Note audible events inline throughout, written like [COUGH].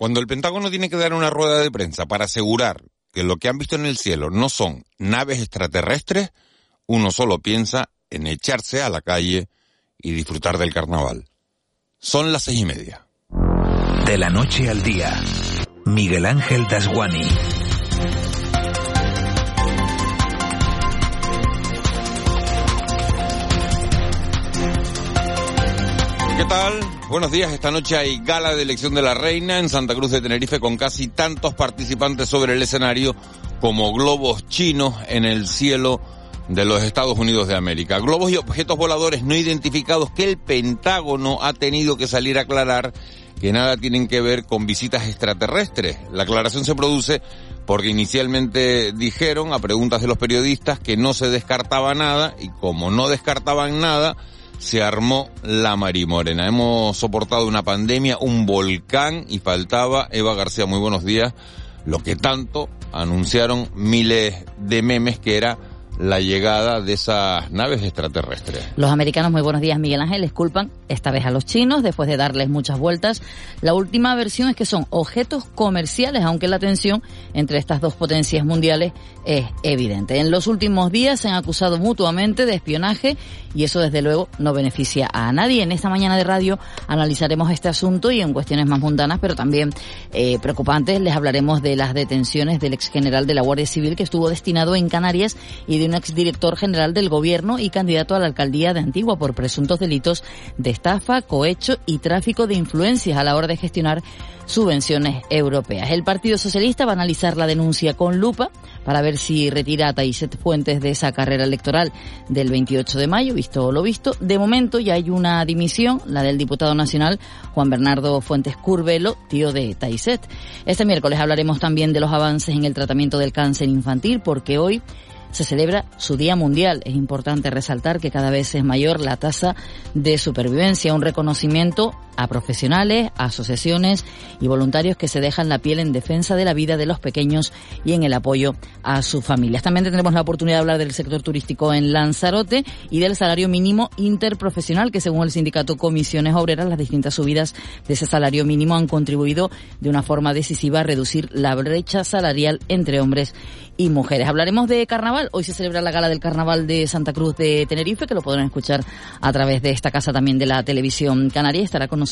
Cuando el Pentágono tiene que dar una rueda de prensa para asegurar que lo que han visto en el cielo no son naves extraterrestres, uno solo piensa en echarse a la calle y disfrutar del carnaval. Son las seis y media. De la noche al día, Miguel Ángel Dasguani. ¿Qué tal? Buenos días. Esta noche hay gala de elección de la reina en Santa Cruz de Tenerife con casi tantos participantes sobre el escenario como globos chinos en el cielo de los Estados Unidos de América. Globos y objetos voladores no identificados que el Pentágono ha tenido que salir a aclarar que nada tienen que ver con visitas extraterrestres. La aclaración se produce porque inicialmente dijeron a preguntas de los periodistas que no se descartaba nada y como no descartaban nada, se armó la marimorena. Hemos soportado una pandemia, un volcán y faltaba, Eva García, muy buenos días, lo que tanto anunciaron miles de memes que era la llegada de esas naves extraterrestres. Los americanos, muy buenos días, Miguel Ángel, les culpan esta vez a los chinos después de darles muchas vueltas. La última versión es que son objetos comerciales, aunque la tensión entre estas dos potencias mundiales es evidente. En los últimos días se han acusado mutuamente de espionaje y eso desde luego no beneficia a nadie. En esta mañana de radio analizaremos este asunto y en cuestiones más mundanas, pero también eh, preocupantes, les hablaremos de las detenciones del ex general de la Guardia Civil que estuvo destinado en Canarias y de exdirector general del gobierno y candidato a la alcaldía de Antigua por presuntos delitos de estafa, cohecho y tráfico de influencias a la hora de gestionar subvenciones europeas. El Partido Socialista va a analizar la denuncia con lupa para ver si retira a Taiset Fuentes de esa carrera electoral del 28 de mayo, visto lo visto. De momento ya hay una dimisión, la del diputado nacional Juan Bernardo Fuentes Curvelo, tío de Taiset. Este miércoles hablaremos también de los avances en el tratamiento del cáncer infantil porque hoy se celebra su Día Mundial. Es importante resaltar que cada vez es mayor la tasa de supervivencia, un reconocimiento a profesionales, asociaciones y voluntarios que se dejan la piel en defensa de la vida de los pequeños y en el apoyo a sus familias. También tendremos la oportunidad de hablar del sector turístico en Lanzarote y del salario mínimo interprofesional, que según el sindicato Comisiones Obreras, las distintas subidas de ese salario mínimo han contribuido de una forma decisiva a reducir la brecha salarial entre hombres y mujeres. Hablaremos de carnaval. Hoy se celebra la gala del carnaval de Santa Cruz de Tenerife, que lo podrán escuchar a través de esta casa también de la televisión canaria. Estará con nosotros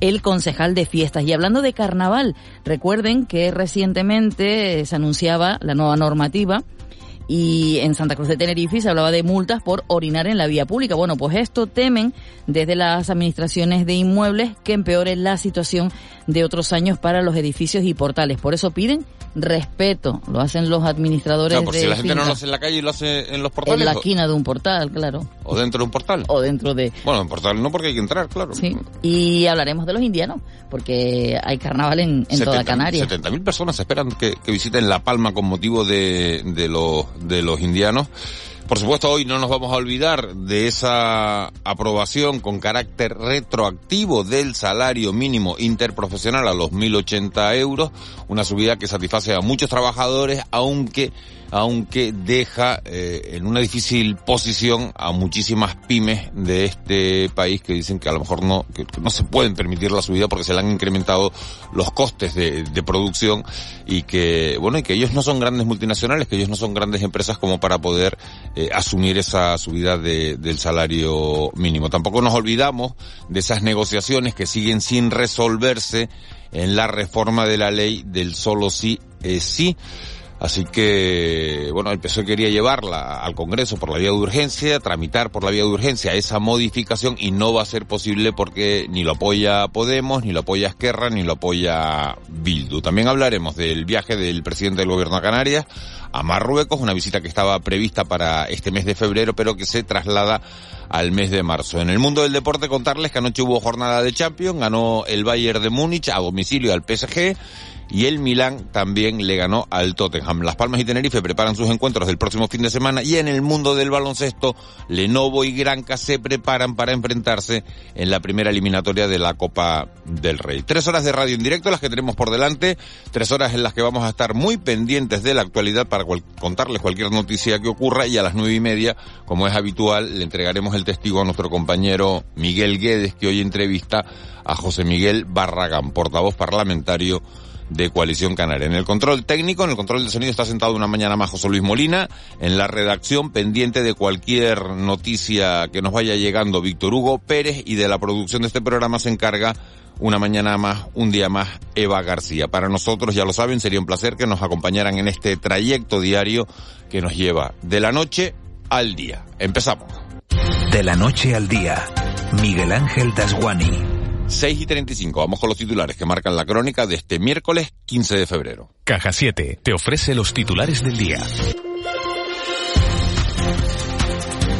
el concejal de fiestas. Y hablando de carnaval, recuerden que recientemente se anunciaba la nueva normativa y en Santa Cruz de Tenerife se hablaba de multas por orinar en la vía pública. Bueno, pues esto temen desde las administraciones de inmuebles que empeore la situación de otros años para los edificios y portales. Por eso piden respeto. Lo hacen los administradores. por si la gente no lo hace en la calle y lo hace en los portales. En la esquina de un portal, claro. O dentro de un portal. O dentro de. Bueno, en portal no porque hay que entrar, claro. Sí. Y hablaremos de los indianos, porque hay carnaval en, en toda Canarias. 70.000 personas esperan que, que, visiten La Palma con motivo de, de, los, de los indianos. Por supuesto, hoy no nos vamos a olvidar de esa aprobación con carácter retroactivo del salario mínimo interprofesional a los 1.080 euros, una subida que satisface a muchos trabajadores, aunque aunque deja eh, en una difícil posición a muchísimas pymes de este país que dicen que a lo mejor no, que, no se pueden permitir la subida porque se le han incrementado los costes de, de, producción y que, bueno, y que ellos no son grandes multinacionales, que ellos no son grandes empresas como para poder eh, asumir esa subida de, del salario mínimo. Tampoco nos olvidamos de esas negociaciones que siguen sin resolverse en la reforma de la ley del solo sí es sí. Así que, bueno, el PSOE quería llevarla al Congreso por la vía de urgencia, tramitar por la vía de urgencia esa modificación y no va a ser posible porque ni lo apoya Podemos, ni lo apoya Esquerra, ni lo apoya Bildu. También hablaremos del viaje del presidente del gobierno de Canarias a Marruecos, una visita que estaba prevista para este mes de febrero, pero que se traslada al mes de marzo. En el mundo del deporte contarles que anoche hubo jornada de Champions, ganó el Bayern de Múnich a domicilio al PSG y el Milán también le ganó al Tottenham. Las Palmas y Tenerife preparan sus encuentros del próximo fin de semana y en el mundo del baloncesto, Lenovo y Granca se preparan para enfrentarse en la primera eliminatoria de la Copa del Rey. Tres horas de radio en directo las que tenemos por delante, tres horas en las que vamos a estar muy pendientes de la actualidad para contarles cualquier noticia que ocurra y a las nueve y media, como es habitual, le entregaremos el testigo a nuestro compañero Miguel Guedes que hoy entrevista a José Miguel Barragán, portavoz parlamentario de Coalición Canaria. En el control técnico, en el control de sonido está sentado una mañana más José Luis Molina, en la redacción pendiente de cualquier noticia que nos vaya llegando Víctor Hugo Pérez y de la producción de este programa se encarga una mañana más, un día más, Eva García. Para nosotros, ya lo saben, sería un placer que nos acompañaran en este trayecto diario que nos lleva de la noche al día. Empezamos. De la noche al día, Miguel Ángel Dasguani. 6 y 35. Vamos con los titulares que marcan la crónica de este miércoles 15 de febrero. Caja 7 te ofrece los titulares del día.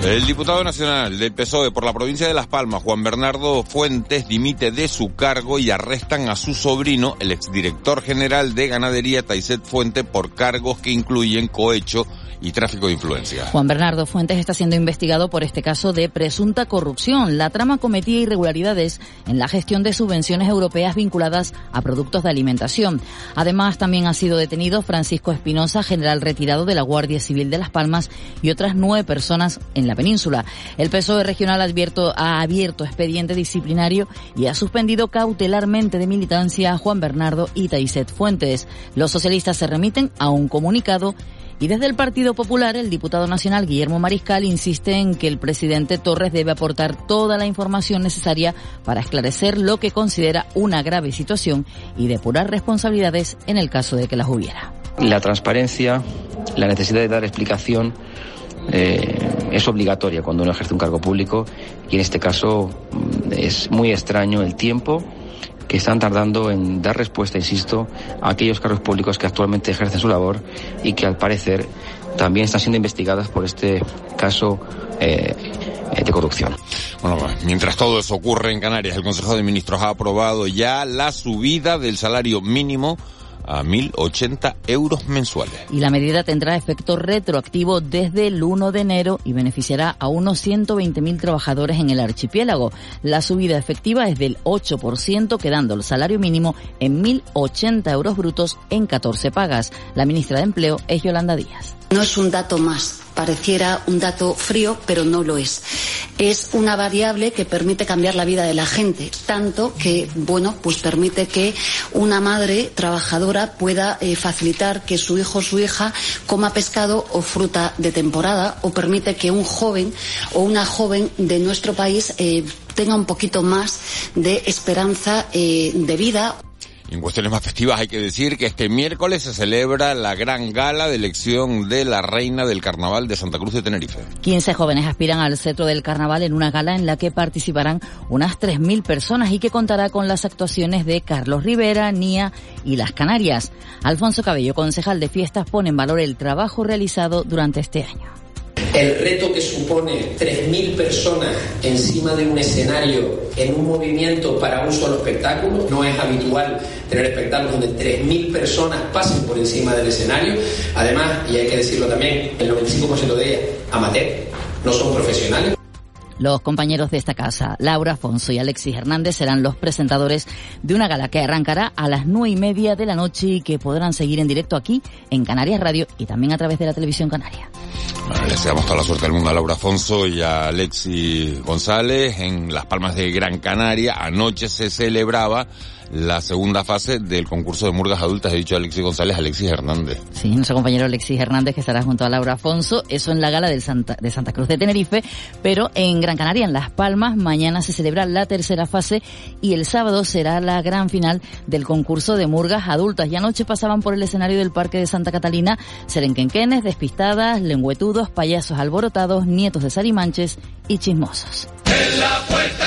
El diputado nacional del PSOE por la provincia de Las Palmas, Juan Bernardo Fuentes, dimite de su cargo y arrestan a su sobrino, el exdirector general de ganadería Taiset Fuente, por cargos que incluyen cohecho y tráfico de influencia. Juan Bernardo Fuentes está siendo investigado por este caso de presunta corrupción. La trama cometía irregularidades en la gestión de subvenciones europeas vinculadas a productos de alimentación. Además, también ha sido detenido Francisco Espinosa, general retirado de la Guardia Civil de Las Palmas, y otras nueve personas en la península. El PSOE regional advierto, ha abierto expediente disciplinario y ha suspendido cautelarmente de militancia a Juan Bernardo y Taiset Fuentes. Los socialistas se remiten a un comunicado y desde el Partido Popular, el diputado nacional Guillermo Mariscal insiste en que el presidente Torres debe aportar toda la información necesaria para esclarecer lo que considera una grave situación y depurar responsabilidades en el caso de que las hubiera. La transparencia, la necesidad de dar explicación eh, es obligatoria cuando uno ejerce un cargo público y en este caso mm, es muy extraño el tiempo que están tardando en dar respuesta, insisto, a aquellos cargos públicos que actualmente ejercen su labor y que al parecer también están siendo investigadas por este caso eh, de corrupción. Bueno, mientras todo eso ocurre en Canarias, el Consejo de Ministros ha aprobado ya la subida del salario mínimo a 1.080 euros mensuales. Y la medida tendrá efecto retroactivo desde el 1 de enero y beneficiará a unos 120.000 trabajadores en el archipiélago. La subida efectiva es del 8%, quedando el salario mínimo en 1.080 euros brutos en 14 pagas. La ministra de Empleo es Yolanda Díaz. No es un dato más, pareciera un dato frío, pero no lo es. Es una variable que permite cambiar la vida de la gente, tanto que, bueno, pues permite que una madre trabajadora pueda eh, facilitar que su hijo o su hija coma pescado o fruta de temporada, o permite que un joven o una joven de nuestro país eh, tenga un poquito más de esperanza eh, de vida. En cuestiones más festivas hay que decir que este miércoles se celebra la gran gala de elección de la reina del carnaval de Santa Cruz de Tenerife. 15 jóvenes aspiran al cetro del carnaval en una gala en la que participarán unas 3.000 personas y que contará con las actuaciones de Carlos Rivera, Nia y las Canarias. Alfonso Cabello, concejal de fiestas, pone en valor el trabajo realizado durante este año. El reto que supone 3.000 personas encima de un escenario en un movimiento para un solo espectáculo, no es habitual tener espectáculos donde 3.000 personas pasen por encima del escenario. Además, y hay que decirlo también, el 95% de ellas amateur, no son profesionales. Los compañeros de esta casa, Laura Afonso y Alexis Hernández, serán los presentadores de una gala que arrancará a las nueve y media de la noche y que podrán seguir en directo aquí en Canarias Radio y también a través de la televisión canaria. Bueno, deseamos toda la suerte del mundo a Laura Afonso y a Alexis González en Las Palmas de Gran Canaria. Anoche se celebraba la segunda fase del concurso de murgas adultas, he dicho Alexis González, Alexis Hernández. Sí, nuestro compañero Alexis Hernández que estará junto a Laura Afonso, eso en la gala del Santa, de Santa Cruz de Tenerife, pero en Gran Canaria, en Las Palmas, mañana se celebra la tercera fase y el sábado será la gran final del concurso de murgas adultas. Y anoche pasaban por el escenario del Parque de Santa Catalina serenquenquenes, despistadas, lengüetudos, payasos alborotados, nietos de sarimanches y chismosos. En la puerta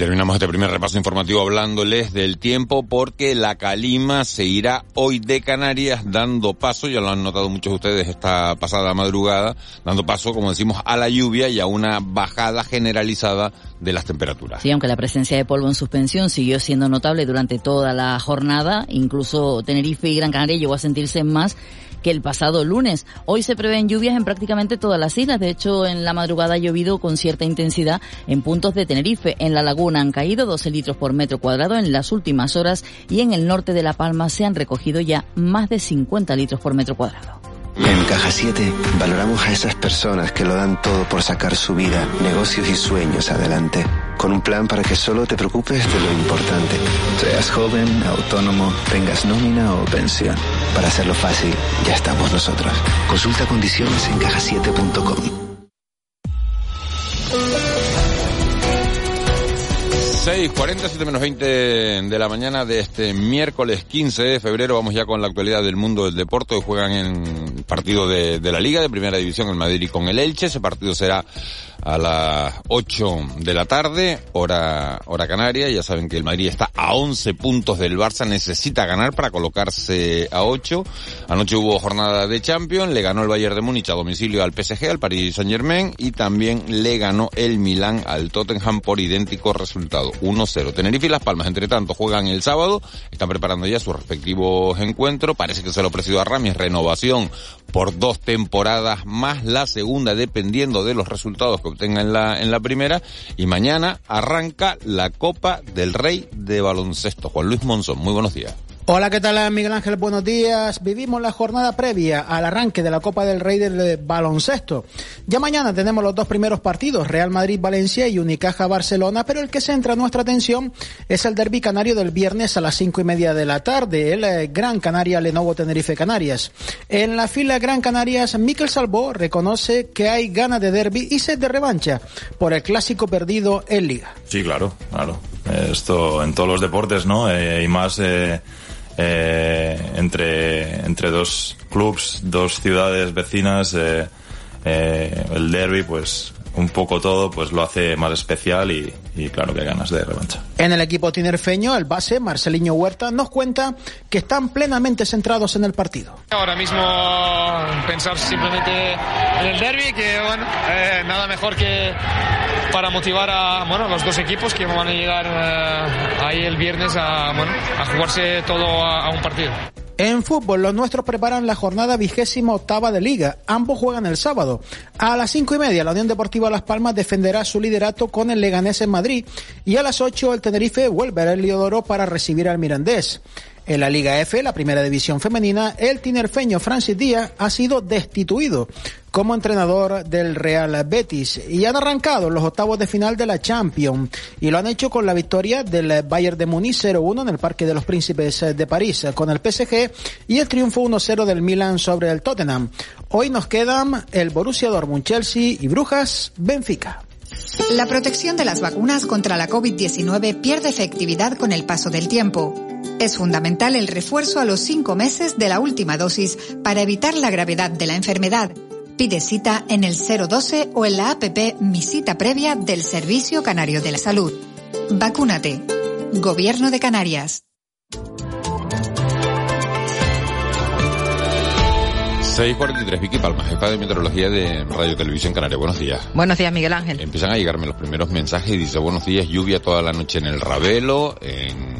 terminamos este primer repaso informativo hablándoles del tiempo porque la calima se irá hoy de Canarias dando paso, ya lo han notado muchos de ustedes esta pasada madrugada, dando paso, como decimos, a la lluvia y a una bajada generalizada de las temperaturas. Sí, aunque la presencia de polvo en suspensión siguió siendo notable durante toda la jornada, incluso Tenerife y Gran Canaria llegó a sentirse más que el pasado lunes. Hoy se prevén lluvias en prácticamente todas las islas. De hecho, en la madrugada ha llovido con cierta intensidad en puntos de Tenerife. En la laguna han caído 12 litros por metro cuadrado en las últimas horas y en el norte de La Palma se han recogido ya más de 50 litros por metro cuadrado. En Caja 7 valoramos a esas personas que lo dan todo por sacar su vida, negocios y sueños adelante. Con un plan para que solo te preocupes de lo importante. Seas joven, autónomo, tengas nómina o pensión. Para hacerlo fácil, ya estamos nosotros. Consulta condiciones en cajasiete.com. 6, 47 menos 20 de la mañana de este miércoles 15 de febrero. Vamos ya con la actualidad del mundo del deporte. Juegan en partido de, de la Liga de Primera División el Madrid con el Elche. Ese partido será a las 8 de la tarde, hora, hora canaria. Ya saben que el Madrid está a 11 puntos del Barça, necesita ganar para colocarse a 8. Anoche hubo jornada de Champions, le ganó el Bayern de Múnich a domicilio al PSG, al Paris Saint Germain, y también le ganó el Milán al Tottenham por idéntico resultado, 1-0. Tenerife y Las Palmas, entre tanto, juegan el sábado, están preparando ya sus respectivos encuentros, parece que se lo ofrecido a Ramis, renovación por dos temporadas más la segunda, dependiendo de los resultados obtenga en la, en la primera. Y mañana arranca la Copa del Rey de Baloncesto. Juan Luis Monzón, muy buenos días. Hola, ¿qué tal Miguel Ángel? Buenos días. Vivimos la jornada previa al arranque de la Copa del Rey del baloncesto. Ya mañana tenemos los dos primeros partidos, Real Madrid-Valencia y Unicaja-Barcelona, pero el que centra nuestra atención es el derby canario del viernes a las cinco y media de la tarde, el eh, Gran Canaria Lenovo Tenerife Canarias. En la fila Gran Canarias, Miquel Salvó reconoce que hay ganas de derby y sed de revancha por el clásico perdido en Liga. Sí, claro, claro. Esto en todos los deportes, ¿no? Eh, y más eh, eh, entre, entre dos clubs, dos ciudades vecinas, eh, eh, el derby, pues un poco todo, pues lo hace más especial y, y claro que hay ganas de revancha. En el equipo tinerfeño, el base Marceliño Huerta nos cuenta que están plenamente centrados en el partido. Ahora mismo pensar simplemente en el derby, que bueno, eh, nada mejor que para motivar a bueno, los dos equipos que van a llegar eh, ahí el viernes a, bueno, a jugarse todo a, a un partido. En fútbol, los nuestros preparan la jornada vigésima octava de liga. Ambos juegan el sábado. A las cinco y media, la Unión Deportiva Las Palmas defenderá su liderato con el Leganés en Madrid. Y a las ocho, el Tenerife vuelve al Liodoro para recibir al Mirandés. En la Liga F, la primera división femenina, el tinerfeño Francis Díaz ha sido destituido como entrenador del Real Betis y han arrancado los octavos de final de la Champions y lo han hecho con la victoria del Bayern de Múnich 0-1 en el Parque de los Príncipes de París con el PSG y el triunfo 1-0 del Milan sobre el Tottenham. Hoy nos quedan el Borussia Dortmund, Chelsea y Brujas, Benfica. La protección de las vacunas contra la COVID-19 pierde efectividad con el paso del tiempo. Es fundamental el refuerzo a los cinco meses de la última dosis para evitar la gravedad de la enfermedad. Pide cita en el 012 o en la APP Mi Cita Previa del Servicio Canario de la Salud. Vacúnate. Gobierno de Canarias. 643, Vicky Palma, jefa de meteorología de Radio Televisión Canaria. Buenos días. Buenos días, Miguel Ángel. Empiezan a llegarme los primeros mensajes y dice, buenos días, lluvia toda la noche en el Ravelo, en, en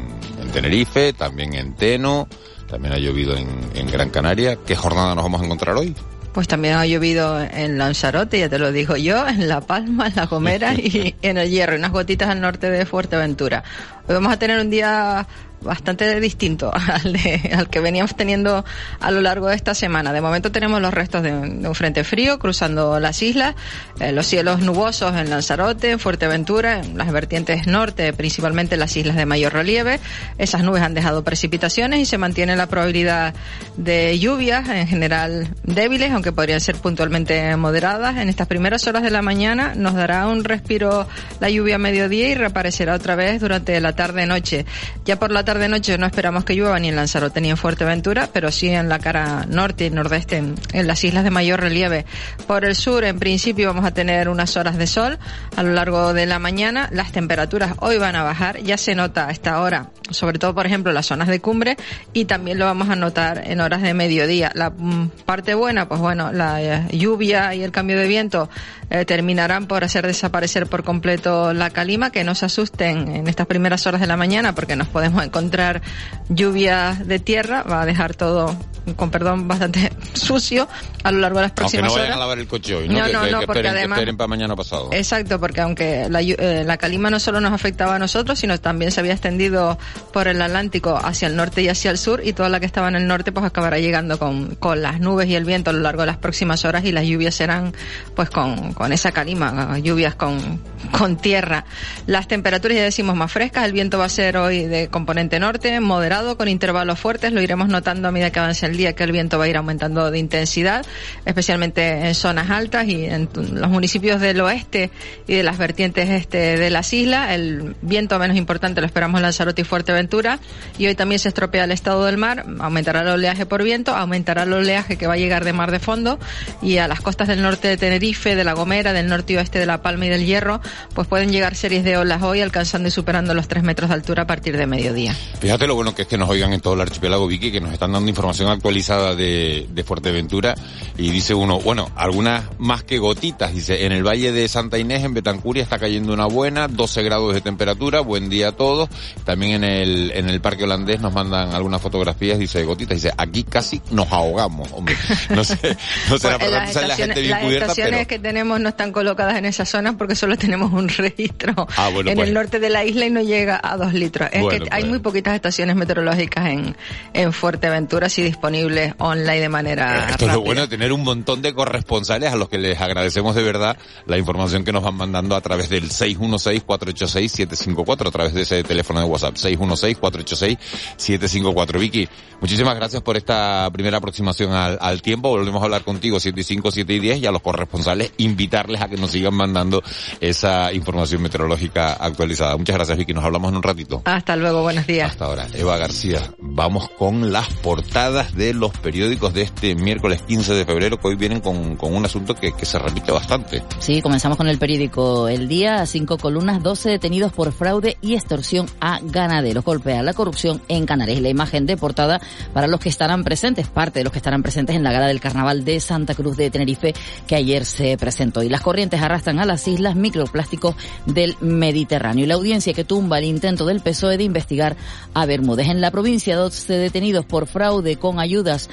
Tenerife, también en Teno, también ha llovido en, en Gran Canaria. ¿Qué jornada nos vamos a encontrar hoy? Pues también ha llovido en Lanzarote, ya te lo digo yo, [LAUGHS] en La Palma, en La Gomera [LAUGHS] y en el Hierro, unas gotitas al norte de Fuerteventura. Hoy vamos a tener un día bastante distinto [LAUGHS] al, de, al que veníamos teniendo a lo largo de esta semana. De momento tenemos los restos de un, frente frío cruzando las islas, eh, los cielos nubosos en Lanzarote, en Fuerteventura, en las vertientes norte, principalmente en las islas de mayor relieve. Esas nubes han dejado precipitaciones y se mantiene la probabilidad de lluvias, en general débiles, aunque podrían ser puntualmente moderadas. En estas primeras horas de la mañana nos dará un respiro la lluvia a mediodía y reaparecerá otra vez durante la tarde-noche. Ya por la tarde-noche no esperamos que llueva ni en Lanzarote ni en Fuerteventura, pero sí en la cara norte y nordeste, en, en las islas de mayor relieve. Por el sur, en principio, vamos a tener unas horas de sol a lo largo de la mañana. Las temperaturas hoy van a bajar, ya se nota a esta hora, sobre todo, por ejemplo, las zonas de cumbre y también lo vamos a notar en horas de mediodía. La mm, parte buena, pues bueno, la eh, lluvia y el cambio de viento eh, terminarán por hacer desaparecer por completo la calima, que no se asusten en estas primeras horas de la mañana porque nos podemos encontrar lluvias de tierra, va a dejar todo con perdón, bastante [LAUGHS] sucio a lo largo de las Aunque próximas no vayan horas. a lavar el coche hoy, ¿no? No, que, no, que- no, que porque esperen, que además- esperen para mañana pasado. Exacto, porque aunque la, eh, la calima no solo nos afectaba a nosotros, sino también se había extendido por el Atlántico hacia el norte y hacia el sur, y toda la que estaba en el norte pues acabará llegando con, con las nubes y el viento a lo largo de las próximas horas y las lluvias serán pues con, con esa calima, lluvias con, con tierra. Las temperaturas ya decimos más frescas, el viento va a ser hoy de componente norte, moderado, con intervalos fuertes, lo iremos notando a medida que avance el día que el viento va a ir aumentando de intensidad, especialmente en zonas altas y en los municipios del oeste y de las vertientes este de las islas. El viento menos importante lo esperamos en Lanzarote y Fuerteventura. Y hoy también se estropea el estado del mar, aumentará el oleaje por viento, aumentará el oleaje que va a llegar de mar de fondo. Y a las costas del norte de Tenerife, de La Gomera, del norte y oeste de La Palma y del Hierro, pues pueden llegar series de olas hoy alcanzando y superando los 3 metros de altura a partir de mediodía. Fíjate lo bueno que es que nos oigan en todo el archipiélago Vicky, que nos están dando información actualizada de, de Fuerteventura y dice uno, bueno, algunas más que gotitas, dice, en el Valle de Santa Inés, en Betancuria, está cayendo una buena, 12 grados de temperatura, buen día a todos. También en el, en el Parque Holandés nos mandan algunas fotografías, dice gotitas, dice, aquí casi nos ahogamos, hombre. No sé, no [LAUGHS] será Pues, para la gente bien las cubierta, estaciones pero... que tenemos no están colocadas en esas zonas porque solo tenemos un registro Ah, bueno, en pues. el norte de la isla y no llega a dos litros. Es Bueno, que hay pues. muy poquitas estaciones meteorológicas en, en Fuerteventura, así disponibles online de manera Esto es lo bueno de tener un montón de corresponsales a los que les agradecemos de verdad la información que nos van mandando a través del 616-486-754, a través de ese teléfono de WhatsApp, 616-486-754. Vicky, muchísimas gracias por esta primera aproximación al, al tiempo. Volvemos a hablar contigo 7 y 5, 7 y 10 y a los corresponsales invitarles a que nos sigan mandando esa información meteorológica actualizada. Muchas gracias Vicky, nos hablamos en un ratito. Hasta luego, buenos días. Hasta ahora, Eva García. Vamos con las portadas de los periódicos de este miércoles 15 de febrero, que hoy vienen con, con un asunto que, que se repite bastante. Sí, comenzamos con el periódico El Día, cinco columnas, 12 detenidos por fraude y extorsión a ganaderos. Golpea la corrupción en Canarias. La imagen de portada para los que estarán presentes, parte de los que estarán presentes en la gala del carnaval de Santa Cruz de Tenerife que ayer se presentó. Y las corrientes arrastran a las islas microplásticos del Mediterráneo. Y la audiencia que tumba el intento del PSOE de investigar a Bermúdez. En la provincia, 12 detenidos por fraude con ayudas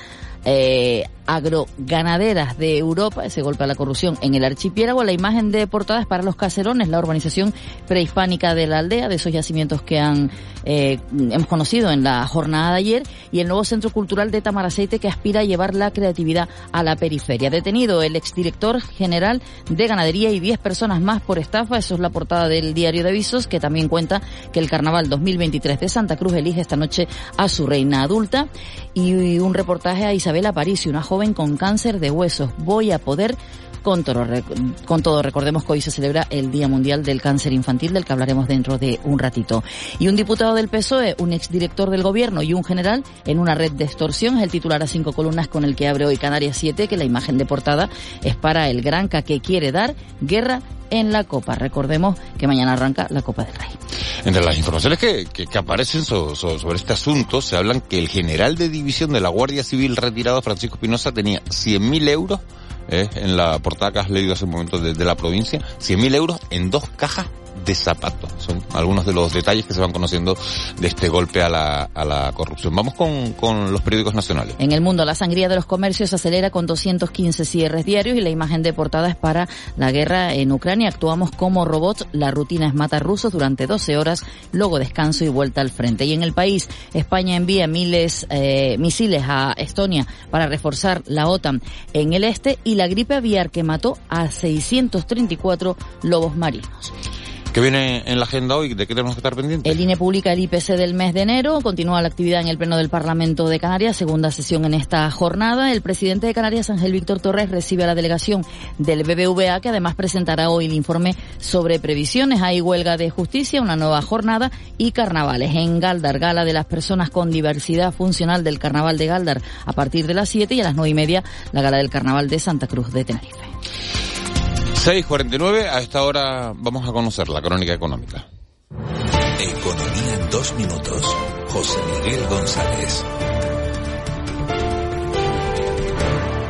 eh, agroganaderas de Europa, ese golpe a la corrupción en el archipiélago, la imagen de portadas para los caserones, la urbanización prehispánica de la aldea, de esos yacimientos que han eh, hemos conocido en la jornada de ayer, y el nuevo centro cultural de Tamaraceite que aspira a llevar la creatividad a la periferia. Detenido el exdirector general de ganadería y 10 personas más por estafa, eso es la portada del diario de avisos, que también cuenta que el carnaval 2023 de Santa Cruz elige esta noche a su reina adulta, y un reportaje a Isabel Aparicio, una joven con cáncer de huesos. Voy a poder con todo, recordemos que hoy se celebra el Día Mundial del Cáncer Infantil, del que hablaremos dentro de un ratito. Y un diputado del PSOE, un exdirector del gobierno y un general en una red de extorsión es el titular a cinco columnas con el que abre hoy Canarias 7, que la imagen de portada es para el Granca que quiere dar guerra en la Copa. Recordemos que mañana arranca la Copa del Rey. Entre las informaciones que, que, aparecen so, so, sobre este asunto, se hablan que el general de división de la Guardia Civil retirado, Francisco Espinosa, tenía 100.000 euros, eh, en la portada que has leído hace un momento de, de la provincia, 100.000 euros en dos cajas de zapatos. Son algunos de los detalles que se van conociendo de este golpe a la, a la corrupción. Vamos con, con los periódicos nacionales. En el mundo, la sangría de los comercios acelera con 215 cierres diarios y la imagen de portada es para la guerra en Ucrania. Actuamos como robots, la rutina es matar rusos durante 12 horas, luego descanso y vuelta al frente. Y en el país, España envía miles, eh, misiles a Estonia para reforzar la OTAN en el este y la gripe aviar que mató a 634 lobos marinos. ¿Qué viene en la agenda hoy? ¿De qué tenemos que estar pendientes? El INE publica el IPC del mes de enero, continúa la actividad en el Pleno del Parlamento de Canarias, segunda sesión en esta jornada. El presidente de Canarias, Ángel Víctor Torres, recibe a la delegación del BBVA, que además presentará hoy el informe sobre previsiones. Hay huelga de justicia, una nueva jornada y carnavales. En Galdar, gala de las personas con diversidad funcional del Carnaval de Galdar a partir de las 7 y a las 9 y media la gala del Carnaval de Santa Cruz de Tenerife. 6.49, a esta hora vamos a conocer la crónica económica. Economía en dos minutos. José Miguel González.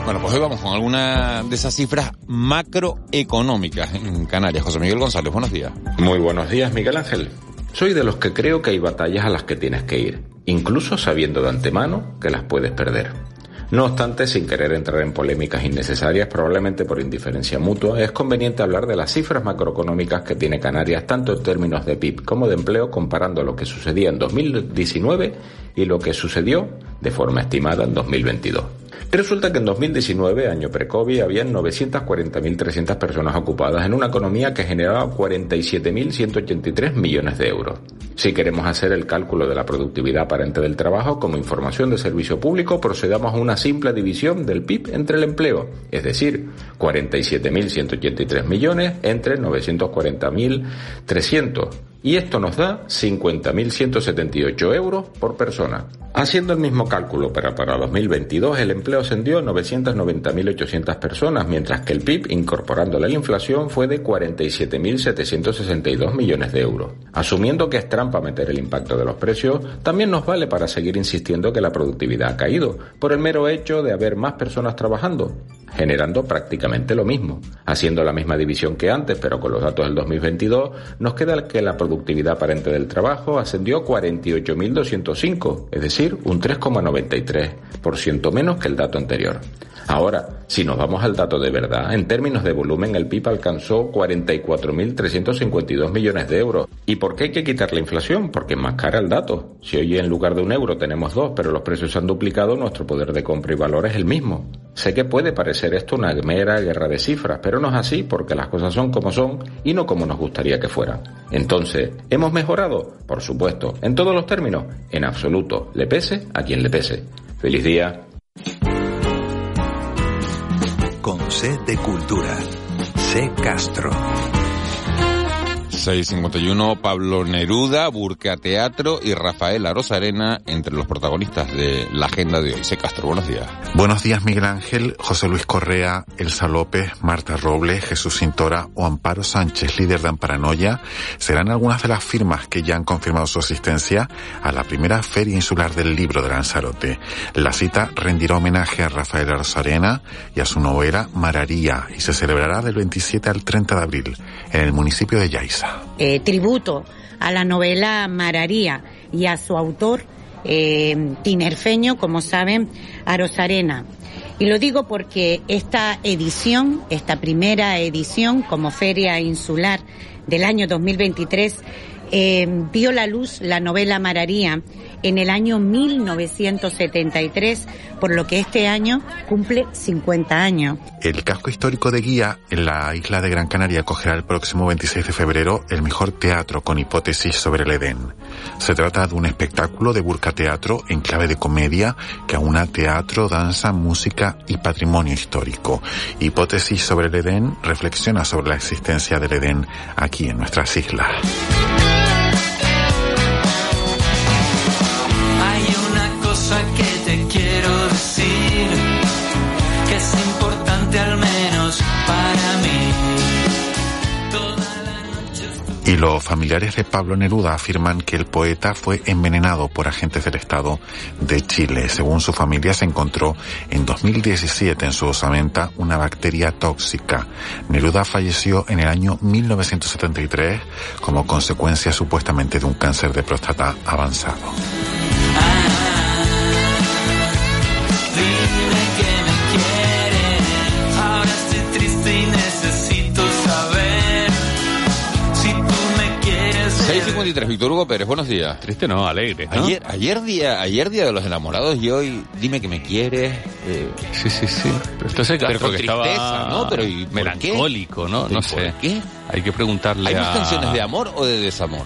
Bueno, pues hoy vamos con alguna de esas cifras macroeconómicas en Canarias. José Miguel González, buenos días. Muy buenos días, Miguel Ángel. Soy de los que creo que hay batallas a las que tienes que ir, incluso sabiendo de antemano que las puedes perder. No obstante, sin querer entrar en polémicas innecesarias, probablemente por indiferencia mutua, es conveniente hablar de las cifras macroeconómicas que tiene Canarias, tanto en términos de PIB como de empleo, comparando lo que sucedía en 2019 y lo que sucedió de forma estimada en 2022. Resulta que en 2019, año pre-COVID, habían 940.300 personas ocupadas en una economía que generaba 47.183 millones de euros. Si queremos hacer el cálculo de la productividad aparente del trabajo como información de servicio público, procedamos a una simple división del PIB entre el empleo, es decir, 47.183 millones entre 940.300 y esto nos da 50.178 euros por persona. Haciendo el mismo cálculo, pero para 2022 el empleo ascendió a 990.800 personas, mientras que el PIB, incorporando la inflación, fue de 47.762 millones de euros. Asumiendo que es trampa meter el impacto de los precios, también nos vale para seguir insistiendo que la productividad ha caído, por el mero hecho de haber más personas trabajando generando prácticamente lo mismo. Haciendo la misma división que antes, pero con los datos del 2022, nos queda que la productividad aparente del trabajo ascendió a 48.205, es decir, un 3,93% menos que el dato anterior. Ahora, si nos vamos al dato de verdad, en términos de volumen el PIB alcanzó 44.352 millones de euros. ¿Y por qué hay que quitar la inflación? Porque es más cara el dato. Si hoy en lugar de un euro tenemos dos, pero los precios se han duplicado, nuestro poder de compra y valor es el mismo. Sé que puede parecer esto una mera guerra de cifras, pero no es así porque las cosas son como son y no como nos gustaría que fueran. Entonces, ¿hemos mejorado? Por supuesto. ¿En todos los términos? En absoluto. Le pese a quien le pese. Feliz día. Con C de Cultura. C Castro. 651, Pablo Neruda, Burca Teatro y Rafael Arosarena entre los protagonistas de la agenda de hoy. Se Castro, buenos días. Buenos días, Miguel Ángel, José Luis Correa, Elsa López, Marta Robles, Jesús Cintora o Amparo Sánchez, líder de Amparanoia, serán algunas de las firmas que ya han confirmado su asistencia a la primera Feria Insular del Libro de Lanzarote. La cita rendirá homenaje a Rafael Arosarena y a su novela Mararía y se celebrará del 27 al 30 de abril en el municipio de Yaiza. Eh, tributo a la novela Mararía y a su autor eh, tinerfeño, como saben, Arosarena. Y lo digo porque esta edición, esta primera edición como Feria Insular del año 2023, eh, vio la luz la novela Mararía en el año 1973, por lo que este año cumple 50 años. El casco histórico de Guía en la isla de Gran Canaria acogerá el próximo 26 de febrero el mejor teatro con hipótesis sobre el Edén. Se trata de un espectáculo de burka teatro en clave de comedia que aúna teatro, danza, música y patrimonio histórico. Hipótesis sobre el Edén reflexiona sobre la existencia del Edén aquí en nuestras islas. Y los familiares de Pablo Neruda afirman que el poeta fue envenenado por agentes del Estado de Chile. Según su familia, se encontró en 2017 en su osamenta una bacteria tóxica. Neruda falleció en el año 1973 como consecuencia supuestamente de un cáncer de próstata avanzado. 8.53, Víctor Hugo Pérez, buenos días. Triste no, alegre. ¿no? Ayer, ayer día, ayer día de los enamorados y hoy dime que me quieres. eh, Sí, sí, sí. Pero esto se Pero con que tristeza, estaba ¿no? Pero ¿y por melancólico, ¿no? ¿Y No por sé. qué? Hay que preguntarle ¿Hay más a- canciones de amor o de desamor?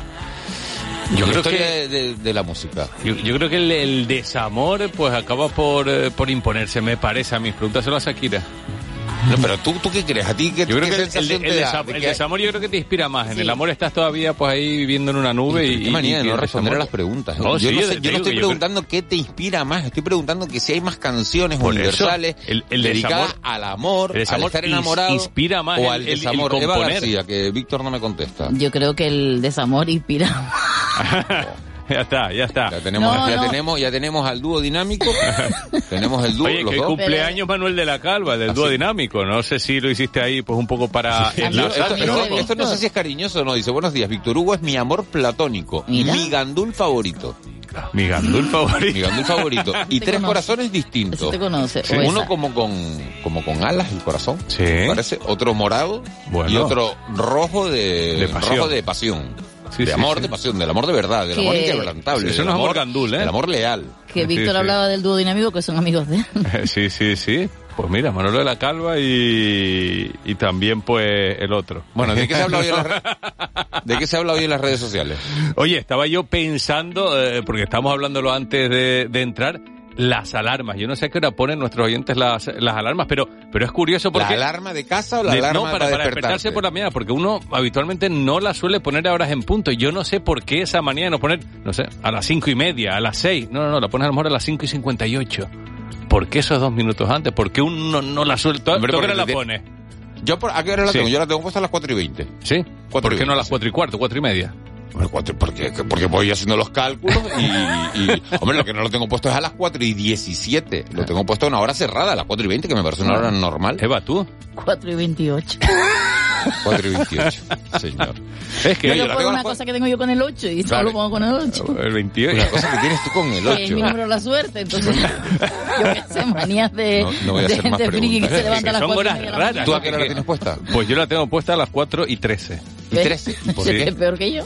Yo creo que- de, de- de la música. Yo, yo creo que el, el desamor pues acaba por, eh, por imponerse, me parece a mí. Pregúntaselo a Shakira. No, pero tú, ¿tú qué crees? ¿A ti qué, Yo creo qué que el, el- el desa- ¿De el que- desamor yo creo que te inspira más. En Sí. el amor estás todavía pues ahí viviendo en una nube y... Qué manía de y- y no responder a las preguntas. No, yo sí, no, sé- yo no estoy preguntando qué te inspira más, estoy preguntando que si hay más canciones Por eso, universales el- el dedicadas desamor- al amor, el desamor al estar enamorado inspira más o el- al el- el desamor. Eva. García, que Víctor no me contesta. Yo creo que el desamor inspira. [LAUGHS] ya está, ya está. Ya tenemos, No, ya no. tenemos, ya tenemos al dúo dinámico. [LAUGHS] tenemos el dúo, Oye, los que dos. cumpleaños Manuel de la Calva, del dúo dinámico. No sé si lo hiciste ahí pues un poco para enlazar, esto, no sé si es cariñoso o no. Dice, buenos días, Víctor Hugo es mi amor platónico, Mira. mi gandul favorito. Mi gandul favorito. Mi gandul favorito. [LAUGHS] Y Te tres conoce. corazones distintos. te conoce. Sí. Uno como con, como con alas el corazón, Sí. me parece. Otro morado Bueno. y otro rojo de, De pasión. rojo de pasión. Sí, de amor, sí. de pasión, del amor de verdad, del Que- amor inquebrantable. Eso del no es amor gandul, ¿eh? Del amor leal. Que Víctor sí. hablaba del dúo dinámico que son amigos de él. [LAUGHS] Sí, sí, sí. Pues mira, Manolo de la Calva y, y también pues el otro. Bueno, ¿de qué se habla hoy en las, re- [LAUGHS] ¿de qué se habla hoy en las redes sociales? Oye, estaba yo pensando, eh, porque estábamos hablándolo antes de, de entrar, las alarmas. Yo no sé a qué hora ponen nuestros oyentes las, las alarmas, pero, pero es curioso porque... ¿La alarma de casa o la de- alarma no, para, para, despertarse por la mañana, porque uno habitualmente no la suele poner a horas en punto. Y yo no sé por qué esa manía de no poner, no sé, a las cinco y media, a las seis. No, no, no, la pones a lo mejor a las cinco y cincuenta y ocho. ¿Por qué esos dos minutos antes? ¿Por qué uno no la suele? ¿Tú Hombre, tú a qué la pones? Yo, por, ¿a qué hora la Sí. tengo? Yo la tengo puesta a las 4 y 20. ¿Sí? Cuatro ¿Por y qué no a veinte, las cuatro y cuarto, cuatro y media? Porque, porque voy haciendo los cálculos y, y- hombre, lo que no lo tengo puesto es a las 4 y 17. Lo tengo puesto a una hora cerrada, a las 4 y 20, que me parece una hora normal. Eva, ¿tú? 4 y 28. 4 y 28, señor. Es que Yo Yo por una cosa que tengo yo con el 8 y solo pongo con el 8. el 28. Una cosa que tienes tú con el Que es 8. mi número de la suerte, entonces [LAUGHS] yo qué sé, manías de, No- no voy a de hacer más gente friki que se levanta a las Son 4 y horas de raras. ¿Tú a qué hora la tienes puesta? Pues yo la tengo puesta a las 4 y 13. Y 13. ¿Y por Sí. qué? Es peor que yo.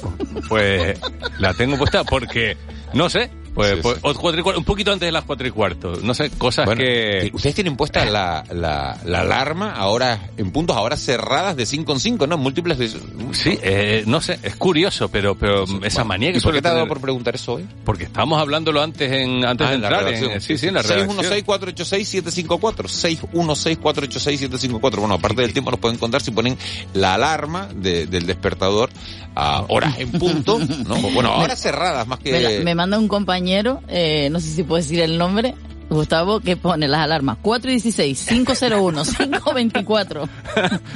Pues la tengo puesta porque, no sé, pues, Sí, pues, cuatro y cuarto, un poquito antes de las 4 y cuarto. No sé, cosas Bueno, que... ustedes tienen puesta la, la, la alarma ahora en puntos ahora cerradas de 5 en 5, ¿no? Múltiples de... Sí, eh, no sé, es curioso, pero, pero esa manía que ¿Y por qué te ha dado por preguntar eso hoy? Porque estábamos hablándolo antes en antes Ah, de en la entrar. redacción. en- sí, sí, en la redacción. 616-486-754. 616-486-754. Bueno, aparte del tiempo nos pueden contar si ponen la alarma de- del despertador a horas en punto, ¿no? Bueno, [LAUGHS] a horas cerradas más Me, la- que... me manda un compañero, eh, no sé si puedo decir el nombre, Gustavo, que pone las alarmas 416, 501, 524.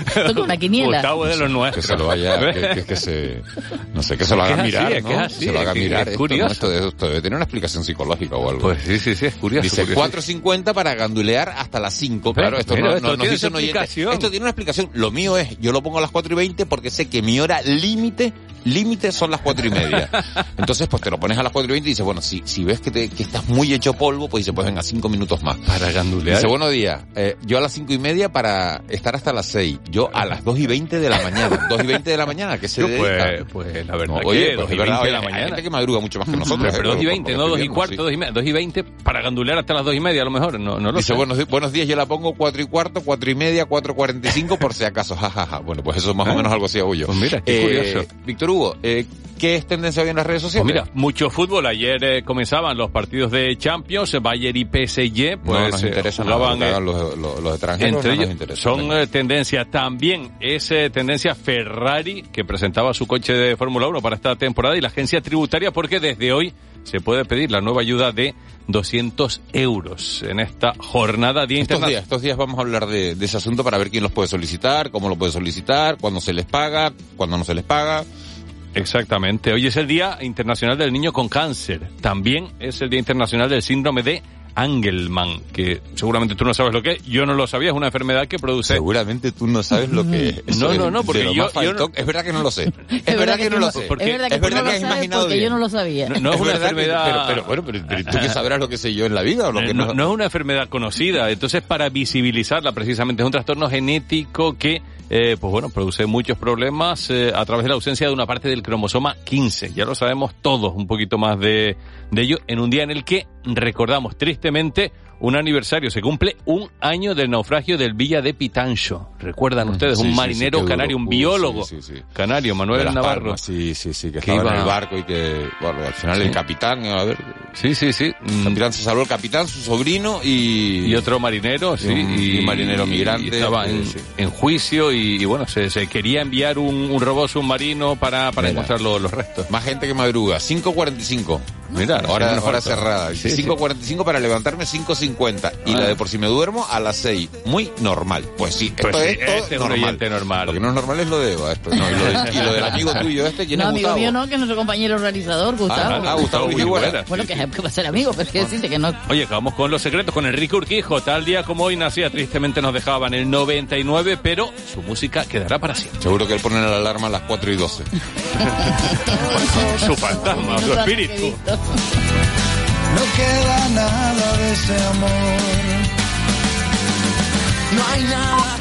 Esto con una quiniela. Gustavo de los Que nuestros. se lo vaya, que, que- que se, no sé, que se lo Es haga que es así, mirar, es ¿no? que es así, se lo haga es que mirar es esto, curioso. ¿no? Esto, de- esto debe tener una explicación psicológica o algo. Pues sí, sí, sí, es curioso. Dice curioso. 4.50 para gandulear hasta las 5. Claro, esto, Mira, no, esto no- nos tiene dice un oyente. Esto tiene una explicación. Lo mío es, yo lo pongo a las 4 y 20 porque sé que mi hora límite, límite son las 4 y media. Entonces, pues te lo pones a las 4 y 20 y dices, bueno, si, si ves que, te, que estás muy hecho polvo, pues dice, pues venga, 5 minutos más. Para gandulear. Dice, buenos días, eh, yo a las 5 y media para estar hasta las 6. Yo a las 2 y 20 de la mañana. 2 y 20 de la mañana, que se dedica? pues, pues la verdad No, que oye, dos pues y es verdad, 20 de la hay mañana. gente que madruga mucho más que nosotros. Pero, eh, dos y veinte, no que dos y cuarto, dos y, me- dos y veinte, para gandulear hasta las dos y media a lo mejor, no, no lo Dice, sé. buenos, buenos días, yo la pongo cuatro y cuarto, cuatro y media, cuatro cuarenta y cinco, por si acaso, jajaja. Bueno, pues eso más o Ah. menos algo así hago yo. Pues mira, qué Eh, curioso. Víctor Hugo, eh, ¿qué es tendencia hoy en las redes Pues sociales? mira, mucho fútbol. Ayer eh, comenzaban los partidos de Champions, eh, Bayern y PSG. no Pues eh, nada lo eh, hagan los, los- los extranjeros, entre no nos interesa. son tendencias. También es tendencia Ferrari, que presentaba su coche de Fórmula 1 para esta temporada, y la agencia tributaria, porque desde hoy se puede pedir la nueva ayuda de 200 euros en esta jornada Día Estos días, estos días vamos a hablar de, de ese asunto para ver quién los puede solicitar, cómo lo puede solicitar, cuándo se les paga, cuándo no se les paga. Exactamente. Hoy es el Día Internacional del Niño con Cáncer. También es el Día Internacional del Síndrome de Angelman, que seguramente tú no sabes lo que es. Yo no lo sabía, es una enfermedad que produce... Seguramente tú no sabes lo que es. [LAUGHS] No, Eso no, no, porque yo- yo no-. Es verdad que no lo sé. [LAUGHS] Es, verdad que, no lo sé. porque- es verdad que, es verdad no que lo has imaginado porque yo bien. no lo sabía. No, no es una verdad que- enfermedad... pero, pero, bueno, pero, pero tú que sabrás lo que sé yo en la vida o lo que no, no. no es una enfermedad conocida, entonces para visibilizarla precisamente es un trastorno genético que eh, pues bueno, produce muchos problemas eh, a través de la ausencia de una parte del cromosoma 15. Ya lo sabemos todos, un poquito más de, de ello, en un día en el que recordamos tristemente un aniversario. Se cumple un año del naufragio del Villa de Pitancho. ¿Recuerdan ustedes? Sí, un sí, marinero sí, canario, un biólogo canario, Manuel Navarro. Palmas, sí, sí, sí, que, que estaba iba- en el barco y que, bueno, al final el capitán, a ver. Sí, sí, sí. El capitán se salvó, el capitán, su sobrino y... Y otro marinero, sí. y un marinero migrante, y estaba en, sí. en juicio y, y bueno, se, se quería enviar un, un robot submarino para, para encontrar los, los restos. Más gente que madruga, 5.45. Mira, Hora, nos hora cerrada. Sí, sí. 5.45 para levantarme 5.50. Y Ah. la de por si me duermo a las 6. Muy normal. Pues sí, Pues esto sí, es todo este es un normal. normal. Lo que no es normal es lo de Eva. Esto, no, y, lo de- y lo del amigo tuyo este, ¿quién No, es amigo Gustavo? mío no, que es nuestro compañero realizador, Gustavo. ah, Gustavo Villuela. Bueno, que, que va a ser amigo, pero es que decirte que no. Oye, acabamos con los secretos con Enrique Urquijo. Tal día como hoy nacía, tristemente nos dejaba en el 99, pero su música quedará para siempre. Seguro que él pone la alarma a las 4 y 12. [LAUGHS] su fantasma, su espíritu. No queda nada de ese amor. No hay nada